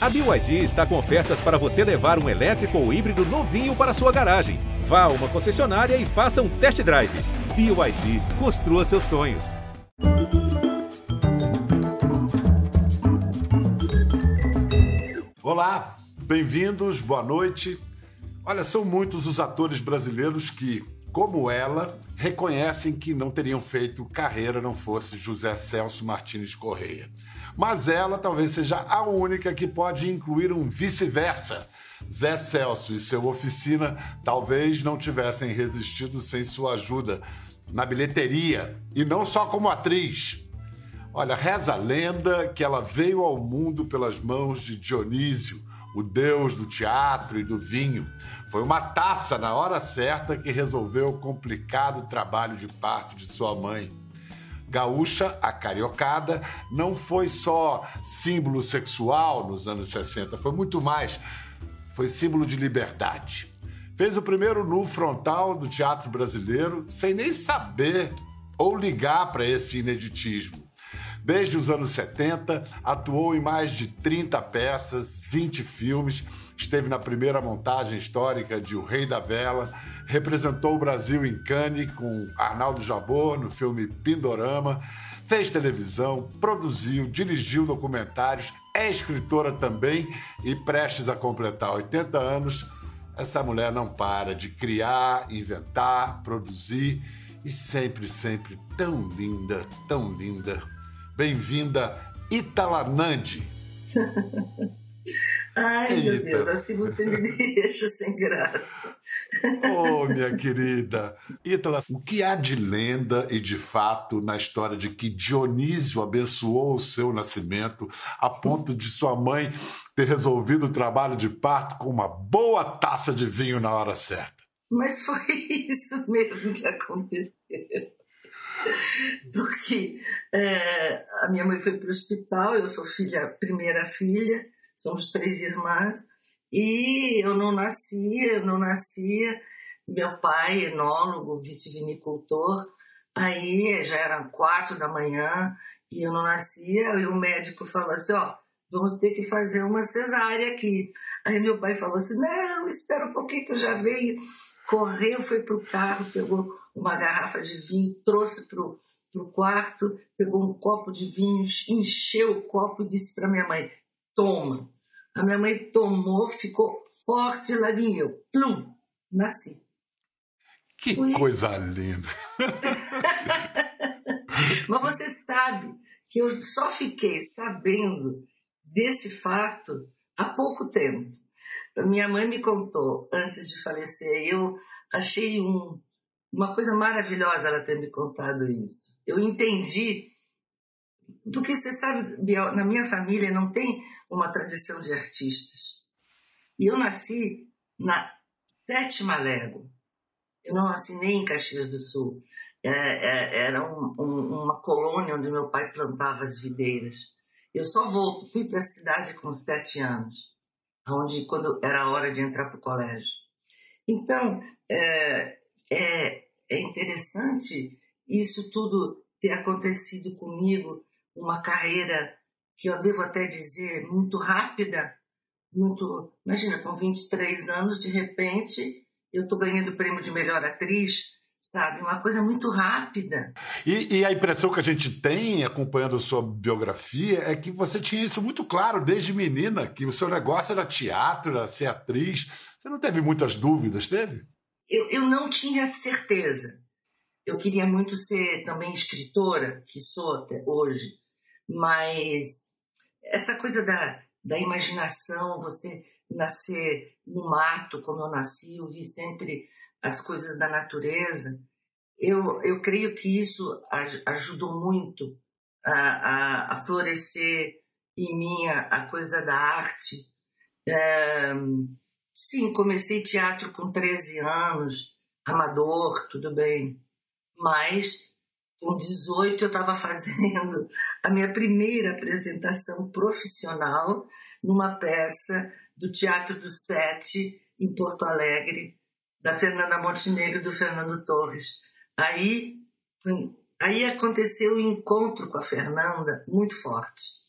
A BYD está com ofertas para você levar um elétrico ou híbrido novinho para sua garagem. Vá a uma concessionária e faça um test drive. BYD, construa seus sonhos. Olá, bem-vindos, boa noite. Olha, são muitos os atores brasileiros que, como ela, reconhecem que não teriam feito carreira não fosse José Celso Martins Correia. Mas ela talvez seja a única que pode incluir um vice-versa. Zé Celso e seu oficina talvez não tivessem resistido sem sua ajuda na bilheteria e não só como atriz. Olha, reza a lenda que ela veio ao mundo pelas mãos de Dionísio, o deus do teatro e do vinho. Foi uma taça na hora certa que resolveu o complicado trabalho de parto de sua mãe. Gaúcha, a cariocada, não foi só símbolo sexual nos anos 60, foi muito mais. Foi símbolo de liberdade. Fez o primeiro nu frontal do teatro brasileiro sem nem saber ou ligar para esse ineditismo. Desde os anos 70, atuou em mais de 30 peças, 20 filmes, esteve na primeira montagem histórica de O Rei da Vela, representou o Brasil em Cannes com Arnaldo Jabor no filme Pindorama, fez televisão, produziu, dirigiu documentários, é escritora também e prestes a completar 80 anos, essa mulher não para de criar, inventar, produzir e sempre, sempre tão linda, tão linda. Bem-vinda, Italanandi. Ai, Eita. meu Deus, assim você me deixa sem graça. Oh, minha querida. Ítala, o que há de lenda e de fato na história de que Dionísio abençoou o seu nascimento a ponto de sua mãe ter resolvido o trabalho de parto com uma boa taça de vinho na hora certa? Mas foi isso mesmo que aconteceu. Porque é, a minha mãe foi para o hospital, eu sou filha, primeira filha, somos três irmãs, e eu não nascia, eu não nascia. Meu pai, enólogo, vitivinicultor, aí já eram quatro da manhã e eu não nascia, e o médico falou assim, ó, vamos ter que fazer uma cesárea aqui. Aí meu pai falou assim, não, espera um pouquinho que eu já venho. Correu, foi pro carro, pegou uma garrafa de vinho, trouxe pro, pro quarto, pegou um copo de vinho, encheu o copo e disse para minha mãe, toma. A minha mãe tomou, ficou forte, lá vim eu. Plum, nasci. Que Fui... coisa linda! Mas você sabe que eu só fiquei sabendo desse fato há pouco tempo. Minha mãe me contou antes de falecer. Eu achei um, uma coisa maravilhosa ela ter me contado isso. Eu entendi porque você sabe, Biel, na minha família não tem uma tradição de artistas. E eu nasci na sétima légua. Eu não nasci nem em Caxias do Sul. É, é, era um, um, uma colônia onde meu pai plantava as videiras. Eu só volto, fui para a cidade com sete anos, onde quando era a hora de entrar para o colégio. Então é, é, é interessante isso tudo ter acontecido comigo uma carreira que eu devo até dizer muito rápida, muito, imagina, com 23 anos, de repente, eu estou ganhando o prêmio de melhor atriz, sabe? Uma coisa muito rápida. E, e, a impressão que a gente tem, acompanhando a sua biografia, é que você tinha isso muito claro desde menina, que o seu negócio era teatro, era ser atriz. Você não teve muitas dúvidas, teve? Eu, eu não tinha certeza. Eu queria muito ser também escritora, que sou até hoje. Mas essa coisa da, da imaginação, você nascer no mato, como eu nasci, eu vi sempre as coisas da natureza. Eu, eu creio que isso ajudou muito a, a, a florescer em mim a, a coisa da arte. É, sim, comecei teatro com 13 anos, amador, tudo bem, mas com 18 eu estava fazendo a minha primeira apresentação profissional numa peça do Teatro do Sete em Porto Alegre, da Fernanda Montenegro e do Fernando Torres. Aí, aí aconteceu o um encontro com a Fernanda muito forte.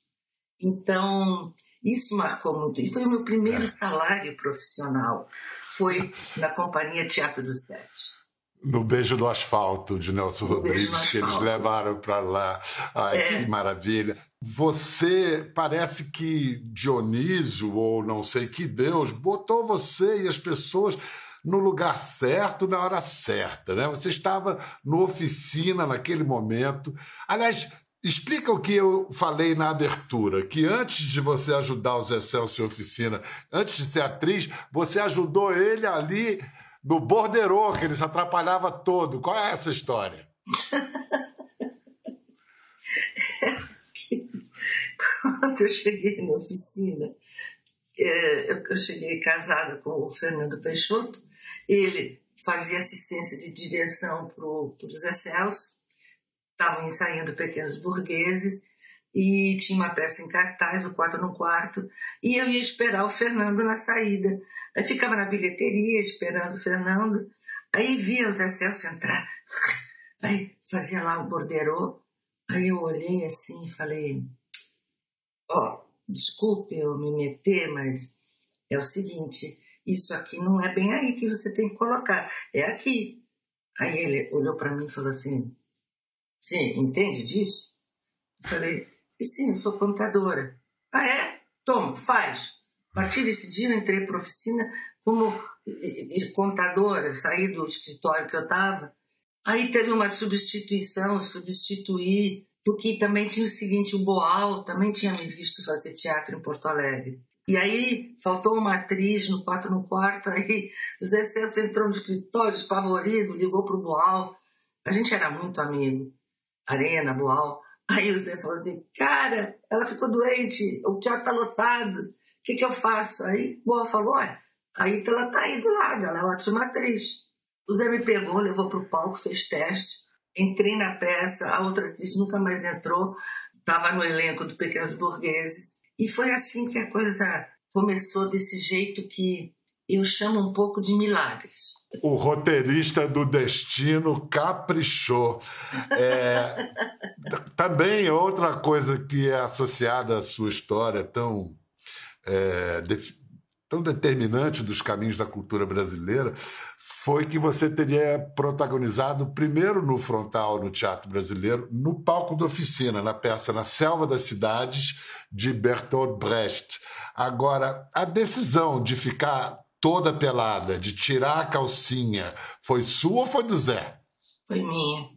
Então, Isso marcou muito. E foi o meu primeiro é. salário profissional. Foi na companhia Teatro do Sete. No Beijo do Asfalto, de Nelson no Rodrigues, que eles levaram para lá. Ai, é. que maravilha. Você, parece que Dionísio, ou não sei que Deus, botou você e as pessoas no lugar certo, na hora certa. Né? Você estava no oficina naquele momento. Aliás, Explica o que eu falei na abertura, que antes de você ajudar o Zé Celso em oficina, antes de ser atriz, você ajudou ele ali no borderô, que ele se atrapalhava todo. Qual é essa história? Quando eu cheguei na oficina, é, eu cheguei casada com o Fernando Peixoto, ele fazia assistência de direção para o Zé Celso, estavam ensaiando Pequenos Burgueses, e tinha uma peça em cartaz, o quatro no quarto, e eu ia esperar o Fernando na saída. Aí ficava na bilheteria esperando o Fernando, aí via o Zé Celso entrar, aí fazia lá o borderô, aí eu olhei assim e falei, ó, oh, desculpe eu me meter, mas é o seguinte, isso aqui não é bem aí que você tem que colocar, é aqui. Aí ele olhou para mim e falou assim, sim, entende disso? Eu falei, e sim, sou contadora. Ah, é? Toma, faz. A partir desse dia entrei para oficina como contadora, saí do escritório que eu estava. Aí teve uma substituição, substituí, porque também tinha o seguinte, o Boal também tinha me visto fazer teatro em Porto Alegre. E aí faltou uma atriz no 4 no quarto, aí o Zé Celso entrou no escritório, espavorido, ligou para o Boal. A gente era muito amigo. Arena, Boal. Aí o Zé falou assim, cara, ela ficou doente, o teatro tá lotado, o que, que eu faço? Aí o Boa falou, olha, aí ela tá aí do lado, ela é uma ótima atriz. O Zé me pegou, levou pro palco, fez teste, entrei na peça, a outra atriz nunca mais entrou, estava no elenco do Pequenos Burgueses. E foi assim que a coisa começou desse jeito que eu chamo um pouco de milagres. O roteirista do destino caprichou. É, também outra coisa que é associada à sua história tão, é, de, tão determinante dos caminhos da cultura brasileira foi que você teria protagonizado primeiro no frontal no teatro brasileiro, no palco da oficina, na peça Na Selva das Cidades, de Bertolt Brecht. Agora, a decisão de ficar toda pelada, de tirar a calcinha, foi sua ou foi do Zé? Foi minha.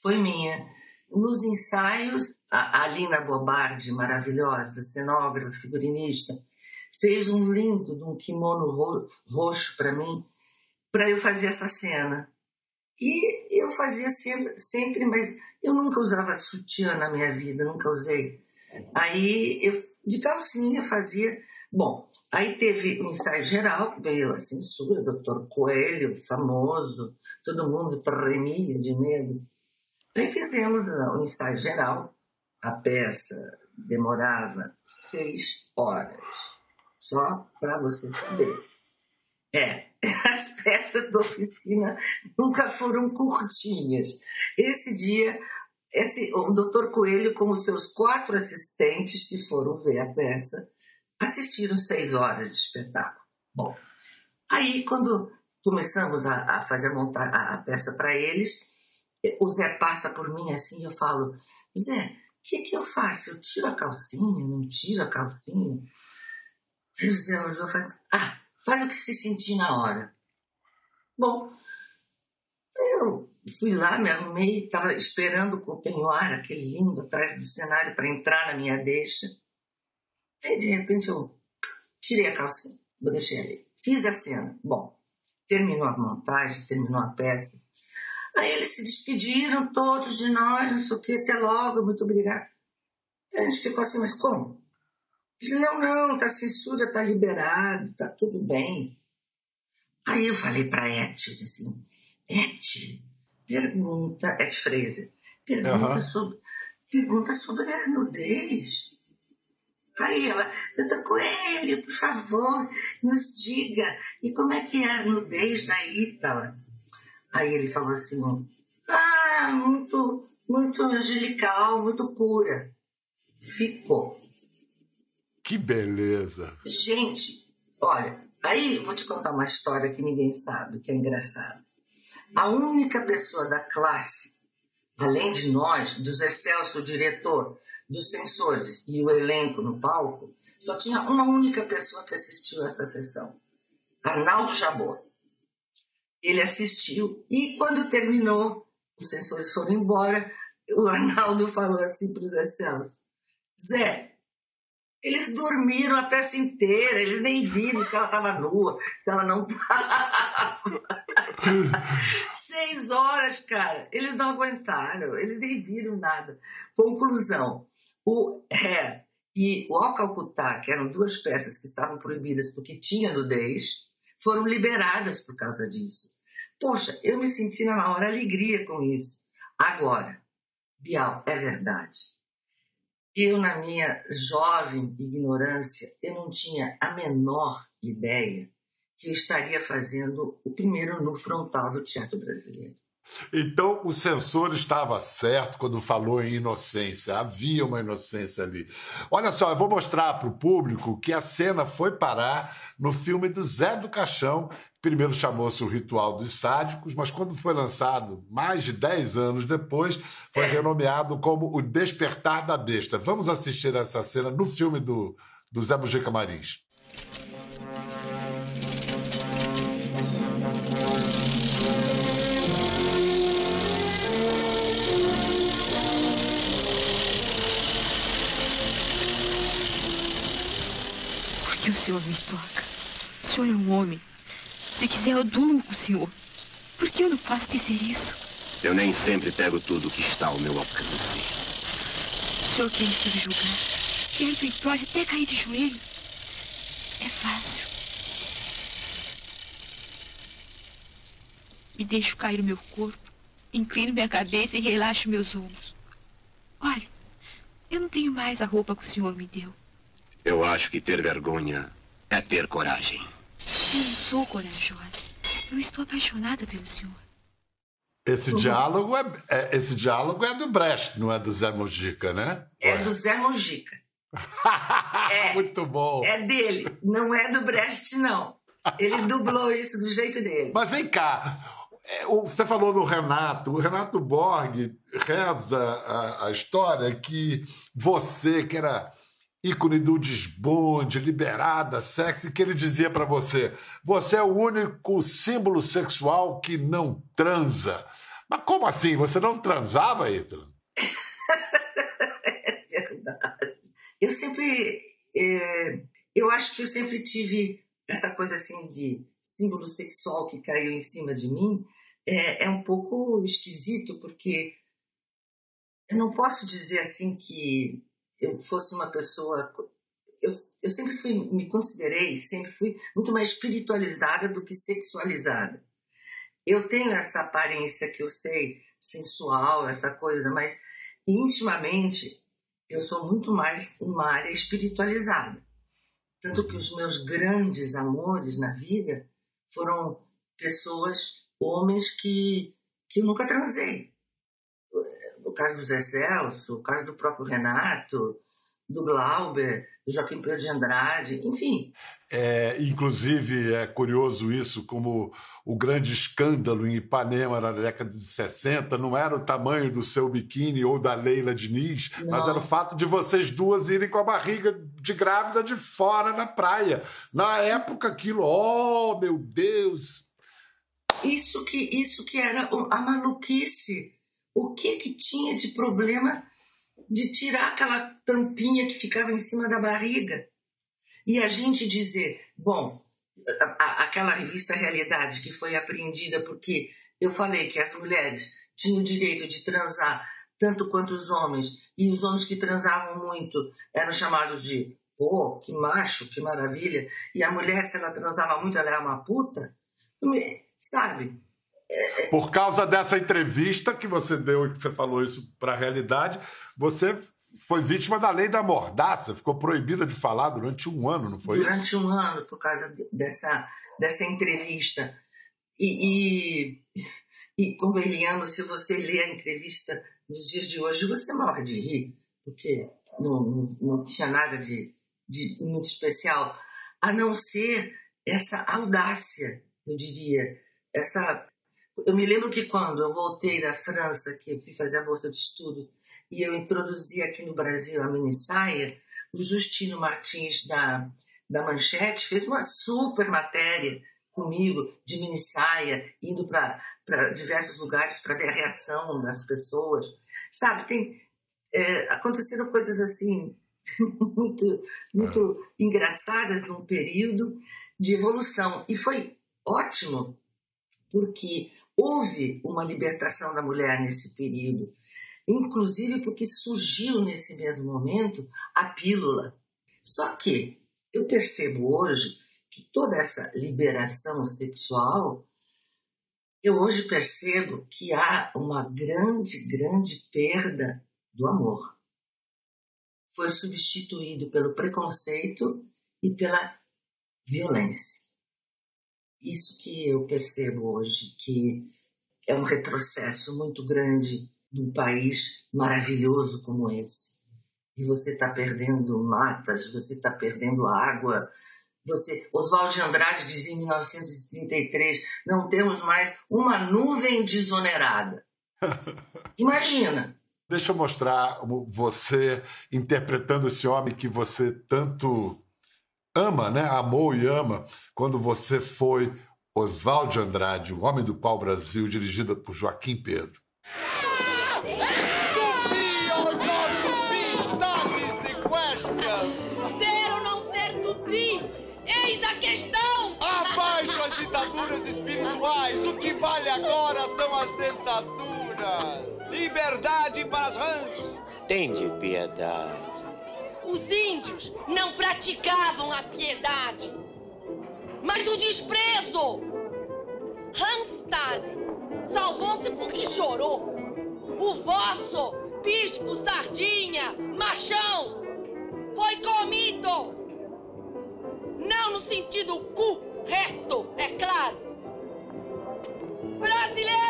Foi minha. Nos ensaios, a Alina Bobardi, maravilhosa, cenógrafa, figurinista, fez um lindo um kimono ro roxo para mim, para eu fazer essa cena. E eu fazia sempre, sempre, mas eu nunca usava sutiã na minha vida, nunca usei. Aí eu de calcinha fazia Bom, aí teve o um ensaio geral, que veio a censura, o doutor Coelho, famoso, todo mundo tremia de medo. Aí fizemos o um ensaio geral, a peça demorava seis horas, só para você saber. É, as peças da oficina nunca foram curtinhas. Esse dia, esse, o doutor Coelho, com os seus quatro assistentes que foram ver a peça, assistiram seis horas de espetáculo. Bom, aí quando começamos a, a fazer montar a, a peça para eles, o Zé passa por mim assim e eu falo, Zé, o que, que eu faço? Eu tiro a calcinha? Não tiro a calcinha? Aí o Zé olhou e falou, ah, faz o que se sentir na hora. Bom, eu fui lá, me arrumei, estava esperando com o penhoar, aquele lindo, atrás do cenário, para entrar na minha deixa. Aí, de repente, eu tirei a calcinha, vou deixar ali. Fiz a cena. Bom, terminou a montagem, terminou a peça. Aí eles se despediram todos de nós, não sei o que, até logo, muito obrigado. Aí a gente ficou assim, mas como? Disse, não, não, tá censura, tá liberado, tá tudo bem. Aí eu falei pra Eti, assim, Eti, pergunta, Eti Fraser, pergunta, uhum. sobre, pergunta sobre a nudez. Aí ela, doutor Coelho, por favor, nos diga, e como é que é a nudez da Ítala? Aí ele falou assim, ah, muito, muito angelical, muito pura. Ficou. Que beleza! Gente, olha, aí eu vou te contar uma história que ninguém sabe, que é engraçada. A única pessoa da classe, além de nós, do Zé Celso, o diretor, dos censores e o elenco no palco, só tinha uma única pessoa que assistiu essa sessão, Arnaldo Jabor. Ele assistiu e quando terminou, os censores foram embora, o Arnaldo falou assim para o Zé Celso, Zé, eles dormiram a peça inteira, eles nem viram se ela estava nua, se ela não. Seis horas, cara. Eles não aguentaram, eles nem viram nada. Conclusão: o Hair e o Ao Calcutá, que eram duas peças que estavam proibidas porque tinha nudez, foram liberadas por causa disso. Poxa, eu me senti na maior alegria com isso. Agora, Bial, é verdade. Eu, na minha jovem ignorância, eu não tinha a menor ideia que eu estaria fazendo o primeiro nu frontal do teatro brasileiro. Então o censor estava certo quando falou em inocência. Havia uma inocência ali. Olha só, eu vou mostrar para o público que a cena foi parar no filme do Zé do Caixão. Primeiro chamou-se O Ritual dos Sádicos, mas quando foi lançado, mais de 10 anos depois, foi renomeado como O Despertar da Besta. Vamos assistir essa cena no filme do, do Zé Mujica Marins. Que o senhor me toca? O senhor é um homem. Se quiser, eu durmo com o senhor. Por que eu não posso dizer isso? Eu nem sempre pego tudo que está ao meu alcance. O senhor quer me subjugar. Quer implore até cair de joelho. É fácil. Me deixo cair o meu corpo, inclino minha cabeça e relaxo meus ombros. Olha, eu não tenho mais a roupa que o senhor me deu. Eu acho que ter vergonha é ter coragem. Eu não sou corajosa. Eu estou apaixonada pelo senhor. Esse diálogo é, é, esse diálogo é do Brecht, não é do Zé Mojica, né? É do Zé Mojica. é, Muito bom. É dele, não é do Brecht, não. Ele dublou isso do jeito dele. Mas vem cá, é, você falou do Renato. O Renato Borg reza a, a história que você, que era ícone do desbonde, liberada, sexy, que ele dizia para você: você é o único símbolo sexual que não transa. Mas como assim? Você não transava, Ítalo? é verdade. Eu sempre. É, eu acho que eu sempre tive essa coisa assim de símbolo sexual que caiu em cima de mim. É, é um pouco esquisito, porque eu não posso dizer assim que eu fosse uma pessoa. Eu, eu sempre fui, me considerei, sempre fui muito mais espiritualizada do que sexualizada. Eu tenho essa aparência que eu sei, sensual, essa coisa, mas intimamente eu sou muito mais uma área espiritualizada. Tanto que os meus grandes amores na vida foram pessoas, homens que, que eu nunca transei o caso do Zé Celso, o caso do próprio Renato, do Glauber, do Joaquim Pedro de Andrade, enfim. É, inclusive, é curioso isso, como o grande escândalo em Ipanema na década de 60 não era o tamanho do seu biquíni ou da Leila Diniz, não. mas era o fato de vocês duas irem com a barriga de grávida de fora na praia. Na época, aquilo, oh, meu Deus! Isso que, isso que era a maluquice o que que tinha de problema de tirar aquela tampinha que ficava em cima da barriga e a gente dizer, bom, aquela revista Realidade que foi apreendida porque eu falei que as mulheres tinham o direito de transar tanto quanto os homens e os homens que transavam muito eram chamados de pô, que macho, que maravilha e a mulher se ela transava muito ela era uma puta, sabe? Por causa dessa entrevista que você deu e que você falou isso para a realidade, você foi vítima da lei da mordaça, ficou proibida de falar durante um ano, não foi durante isso? Durante um ano, por causa dessa, dessa entrevista. E, e, e se você lê a entrevista nos dias de hoje, você morre de rir, porque não, não, não tinha nada de, de muito especial, a não ser essa audácia, eu diria, essa eu me lembro que quando eu voltei da França, que eu fui fazer a bolsa de estudos, e eu introduzi aqui no Brasil a mini saia, o Justino Martins da, da Manchete fez uma super matéria comigo de mini saia, indo para diversos lugares para ver a reação das pessoas. Sabe, tem, é, aconteceram coisas assim muito, muito é. engraçadas num período de evolução. E foi ótimo, porque houve uma libertação da mulher nesse período, inclusive porque surgiu nesse mesmo momento a pílula. Só que eu percebo hoje que toda essa liberação sexual, eu hoje percebo que há uma grande, grande perda do amor. Foi substituído pelo preconceito e pela violência. Isso que eu percebo hoje, que é um retrocesso muito grande num país maravilhoso como esse. E você está perdendo matas, você está perdendo água. Você, Oswald de Andrade dizia em 1933, não temos mais uma nuvem desonerada. Imagina, Deixa eu mostrar você interpretando esse homem que você tanto ama, né? Amou e ama, quando você foi Oswald Andrade, o Homem do Pau Brasil, dirigida por Joaquim Pedro. Abaixo as ditaduras espirituais, o que vale agora são as dentaduras. Liberdade para as rãs. Tende piedade. Os índios não praticavam a piedade, mas o desprezo. Hanstad salvou-se porque chorou. O vosso bispo sardinha, machão, foi comido. Não no sentido correto, é claro. Brasileiros!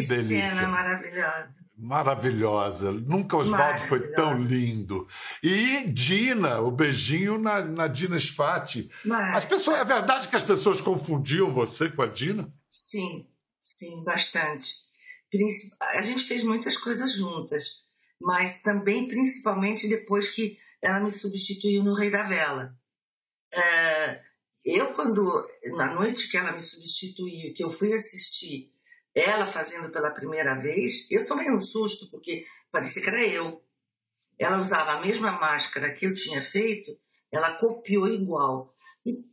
Que, que cena maravilhosa maravilhosa. Nunca Oswaldo foi tão lindo. E Dina, o beijinho na, na Dina Sfati. As pessoas, é verdade que as pessoas confundiam você com a Dina? Sim, sim, bastante. A gente fez muitas coisas juntas, mas também, principalmente depois que ela me substituiu no Rei da Vela. É, eu, quando, na noite que ela me substituiu, que eu fui assistir ela fazendo pela primeira vez, eu tomei um susto, porque parecia que era eu. Ela usava a mesma máscara que eu tinha feito, ela copiou igual. E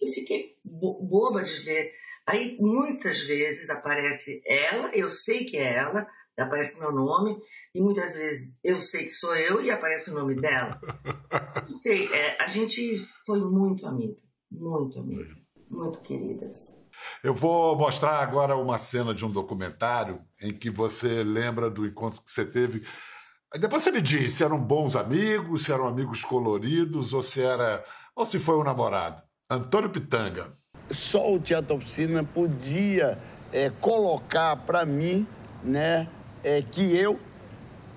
eu fiquei boba de ver. Aí muitas vezes aparece ela, eu sei que é ela, aparece meu nome, e muitas vezes eu sei que sou eu e aparece o nome dela. Não sei, é, a gente foi muito amiga, muito amiga, muito queridas. Eu vou mostrar agora uma cena de um documentário em que você lembra do encontro que você teve. Depois você me diz se eram bons amigos, se eram amigos coloridos ou se era ou se foi um namorado. Antônio Pitanga. Só o Teatro Oficina podia é, colocar para mim, né, é, que eu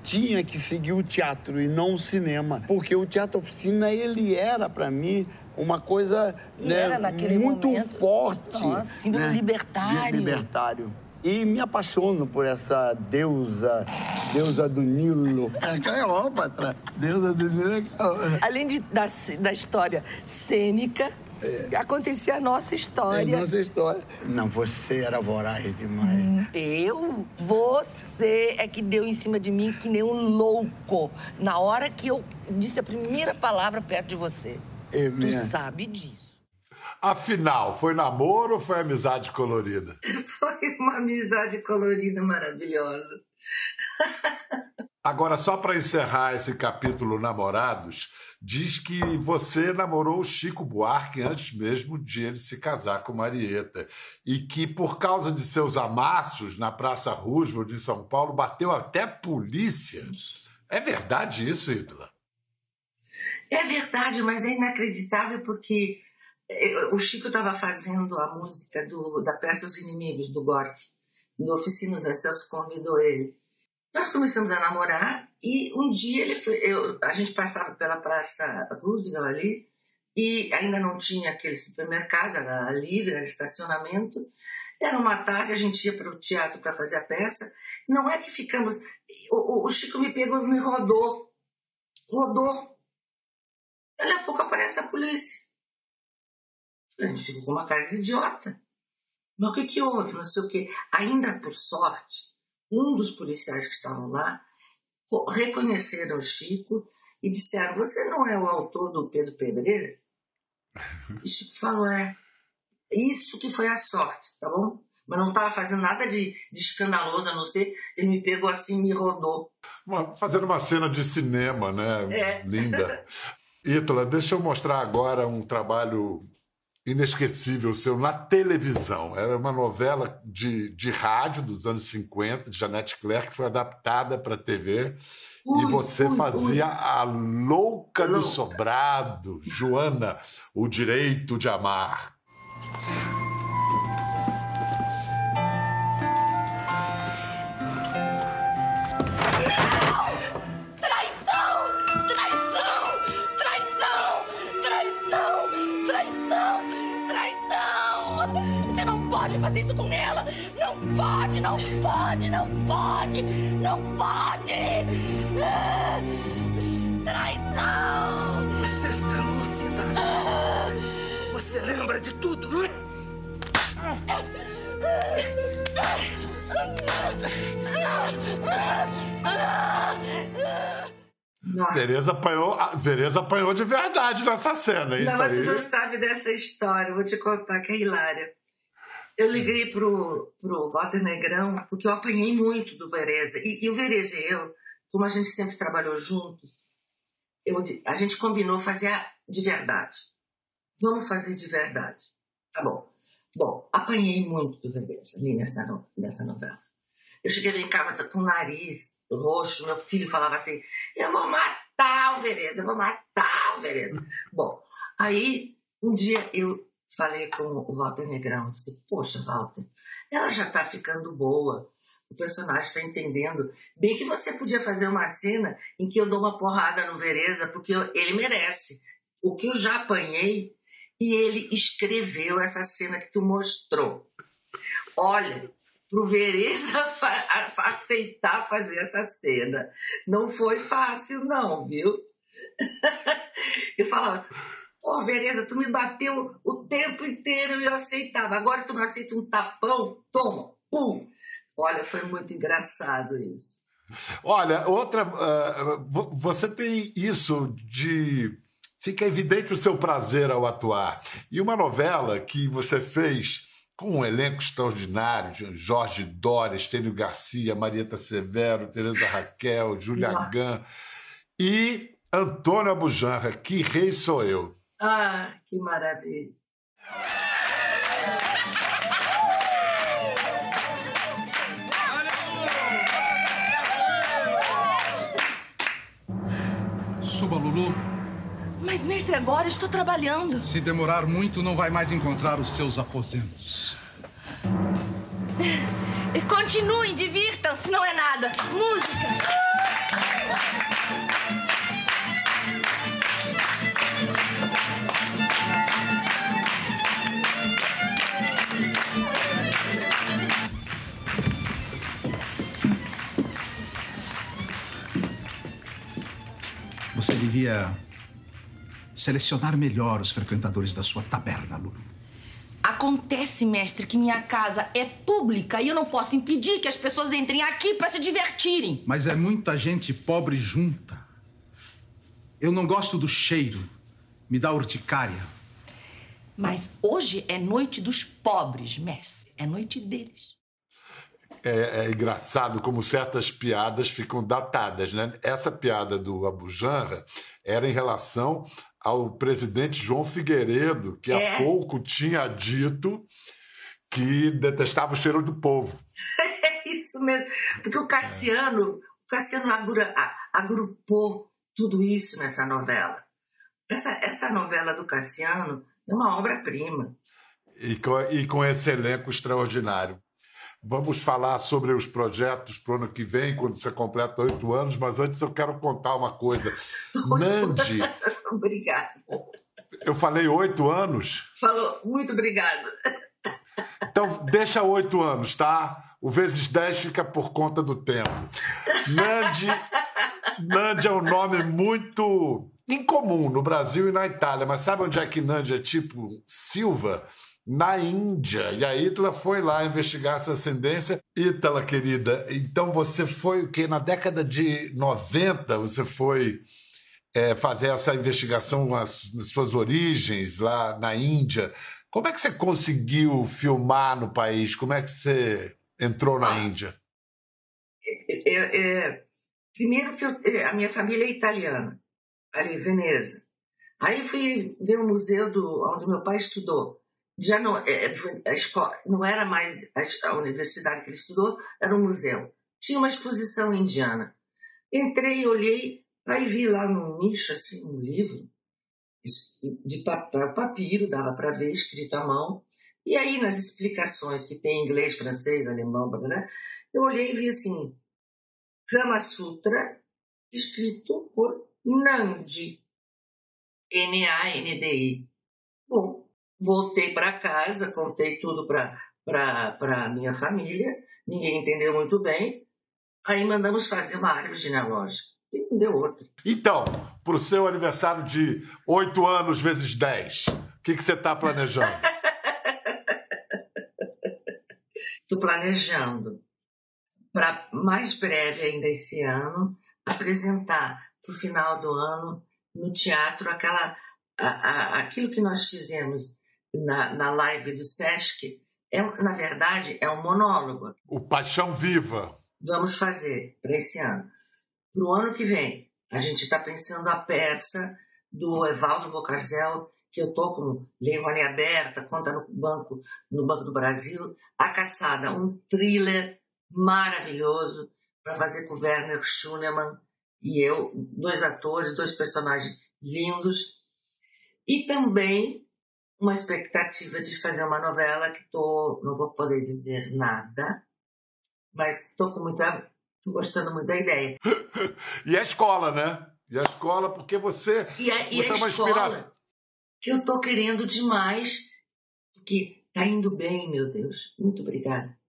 tinha que seguir o teatro e não o cinema, porque o Teatro Oficina ele era para mim uma coisa né, muito momento, forte. Nossa, símbolo né? libertário. Libertário. E me apaixono por essa deusa, deusa do Nilo. É Cleópatra, deusa do Nilo. É Além de, da, da história cênica, é. acontecia a nossa história. É a nossa história. Não, você era voraz demais. Hum, eu? Você é que deu em cima de mim que nem um louco. Na hora que eu disse a primeira palavra perto de você. É tu sabe disso. Afinal, foi namoro ou foi amizade colorida? Foi uma amizade colorida maravilhosa. Agora, só para encerrar esse capítulo namorados, diz que você namorou o Chico Buarque antes mesmo de ele se casar com Marieta. E que, por causa de seus amassos na Praça Roosevelt de São Paulo, bateu até polícia. É verdade isso, Ítala? É verdade, mas é inacreditável porque eh, o Chico estava fazendo a música do, da peça Os Inimigos, do Gork, do Oficina Zé Celso convidou ele. Nós começamos a namorar e um dia ele foi, eu, a gente passava pela Praça Roosevelt ali e ainda não tinha aquele supermercado, era livre, era estacionamento. Era uma tarde, a gente ia para o teatro para fazer a peça. Não é que ficamos. O, o Chico me pegou me rodou. Rodou. Daqui a pouco aparece a polícia. A gente ficou com uma cara de idiota. Mas o que, que houve? Não sei o quê. Ainda por sorte, um dos policiais que estavam lá reconheceram o Chico e disseram: Você não é o autor do Pedro Pedreira? E Chico falou: É. Isso que foi a sorte, tá bom? Mas não estava fazendo nada de, de, escandaloso, a não ser ele me pegou assim me rodou. Uma, fazendo uma cena de cinema, né? É. Linda. Ítala, deixa eu mostrar agora um trabalho inesquecível seu na televisão. Era uma novela de, de rádio dos anos 50, de Janete Claire, que foi adaptada para a TV. Ui, e você ui, fazia ui. a louca, louca do sobrado, Joana, o direito de amar. Isso com ela! Não pode, não pode, não pode, não pode! Traição! Você está lúcida? Você lembra de tudo, não é? Nossa. Tereza apanhou, Tereza apanhou de verdade nessa cena, hein? Não, mas tu não sabe dessa história, vou te contar que é hilária. Eu liguei pro, pro Walter Negrão porque eu apanhei muito do Vereza. E, e o Vereza e eu, como a gente sempre trabalhou juntos, eu, a gente combinou fazer de verdade. Vamos fazer de verdade. Tá bom. Bom, apanhei muito do Vereza ali nessa, nessa novela. Eu cheguei em casa com o nariz roxo, meu filho falava assim: Eu vou matar o Vereza, eu vou matar o Vereza. Bom, aí um dia eu falei com o Walter Negrão, disse, poxa, Walter, ela já está ficando boa, o personagem está entendendo. Bem que você podia fazer uma cena em que eu dou uma porrada no Vereza, porque ele merece. O que eu já apanhei, e ele escreveu essa cena que tu mostrou. Olha, pro Vereza aceitar fazer essa cena, não foi fácil não, viu? eu falava, Pô, Vereza, tu me bateu o tempo inteiro e eu aceitava. Agora tu me aceita um tapão, toma, pum. Olha, foi muito engraçado isso. Olha, outra. Uh, você tem isso de. Fica evidente o seu prazer ao atuar. E uma novela que você fez com um elenco extraordinário: Jorge Dória, Estênio Garcia, Marieta Severo, Tereza Raquel, Julia Gant e Antônio Abujanra. Que rei sou eu! Ah, que maravilha! Suba, Lulu. Mas, mestre, agora estou trabalhando. Se demorar muito, não vai mais encontrar os seus aposentos. Continuem, divirtam-se, não é nada. Música! Devia selecionar melhor os frequentadores da sua taberna, Lulu. Acontece, mestre, que minha casa é pública e eu não posso impedir que as pessoas entrem aqui para se divertirem. Mas é muita gente pobre junta. Eu não gosto do cheiro. Me dá urticária. Mas hoje é noite dos pobres, mestre. É noite deles. É, é, engraçado como certas piadas ficam datadas, né? Essa piada do Abu Janra era em relação ao presidente João Figueiredo, que é. há pouco tinha dito que detestava o cheiro do povo. É isso mesmo, porque o Cassiano, o Cassiano agrupou tudo isso nessa novela. Essa, essa novela do Cassiano é uma obra-prima. E com, e com esse elenco extraordinário. Vamos falar sobre os projetos para o ano que vem, quando você completa oito anos, mas antes eu quero contar uma coisa. Nandi. Obrigada. Eu falei oito anos? Falou, muito obrigado. Então, deixa oito anos, tá? O vezes dez fica por conta do tempo. Nandi, Nandi é um nome muito incomum no Brasil e na Itália, mas sabe onde é que Nandi é tipo Silva? Na Índia. E a Ítala foi lá investigar essa ascendência. Ítala, querida, então você foi o que? Na década de 90 você foi é, fazer essa investigação as, suas origens lá na Índia. Como é que você conseguiu filmar no país? Como é que você entrou na Índia? É, é, é primeiro que eu, é, a minha família é italiana, ali em Veneza. Aí fui ver o museu do, onde meu pai estudou. Já não, é, a escola, não era mais a, universidade que ele estudou, era um museu. Tinha uma exposição indiana. Entrei, olhei, aí vi lá num nicho, assim, um livro, de papiro, dava para ver, escrito à mão. E aí, nas explicações que tem em inglês, francês, alemão, né, eu olhei e vi assim: Kama Sutra, escrito por Nandi. N-A-N-D-I. Bom, voltei para casa, contei tudo para minha família, ninguém entendeu muito bem. Aí mandamos fazer uma árvore genealógica e não deu outra. Então, para o seu aniversário de 8 anos vezes 10, o que, que você está planejando? Estou planejando, para mais breve ainda esse ano, apresentar para o final do ano no teatro aquela, a, a, aquilo que nós fizemos na, na live do Sesc. É, na verdade, é um monólogo. O Paixão Viva. Vamos fazer para esse ano para o ano que vem, a gente está pensando a peça do Evaldo Bocarzel, que eu estou com Lei Aberta, conta no Banco, no Banco do Brasil, A Caçada, um thriller maravilhoso para fazer com Werner Schunemann e eu, dois atores, dois personagens lindos, e também uma expectativa de fazer uma novela que tô, não vou poder dizer nada, mas estou com muita Estou gostando muito da ideia. e a escola, né? E a escola, porque você, e a, e você a é uma escola, inspiração. Que eu estou querendo demais, porque está indo bem, meu Deus. Muito obrigada.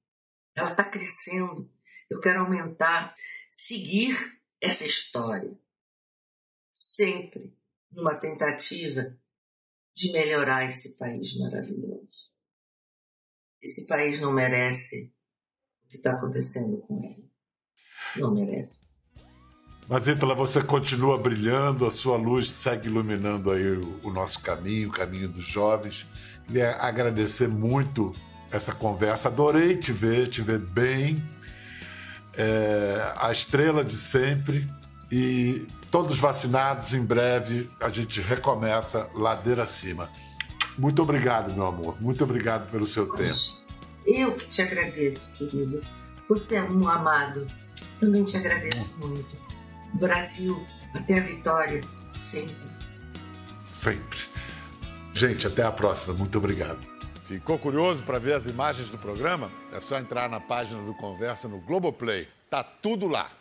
Ela está crescendo. Eu quero aumentar, seguir essa história. Sempre numa tentativa de melhorar esse país maravilhoso. Esse país não merece o que está acontecendo com ele. Não merece. Mas, Ítala, você continua brilhando, a sua luz segue iluminando aí o, o nosso caminho, o caminho dos jovens. Queria agradecer muito essa conversa. Adorei te ver, te ver bem. É, a estrela de sempre. E todos vacinados, em breve a gente recomeça ladeira acima. Muito obrigado, meu amor. Muito obrigado pelo seu tempo. Eu que te agradeço, querido. Você é um amado. Também te agradeço muito. Brasil, até a vitória, sempre. Sempre. Gente, até a próxima. Muito obrigado. Ficou curioso para ver as imagens do programa? É só entrar na página do Conversa no Globoplay. Tá tudo lá.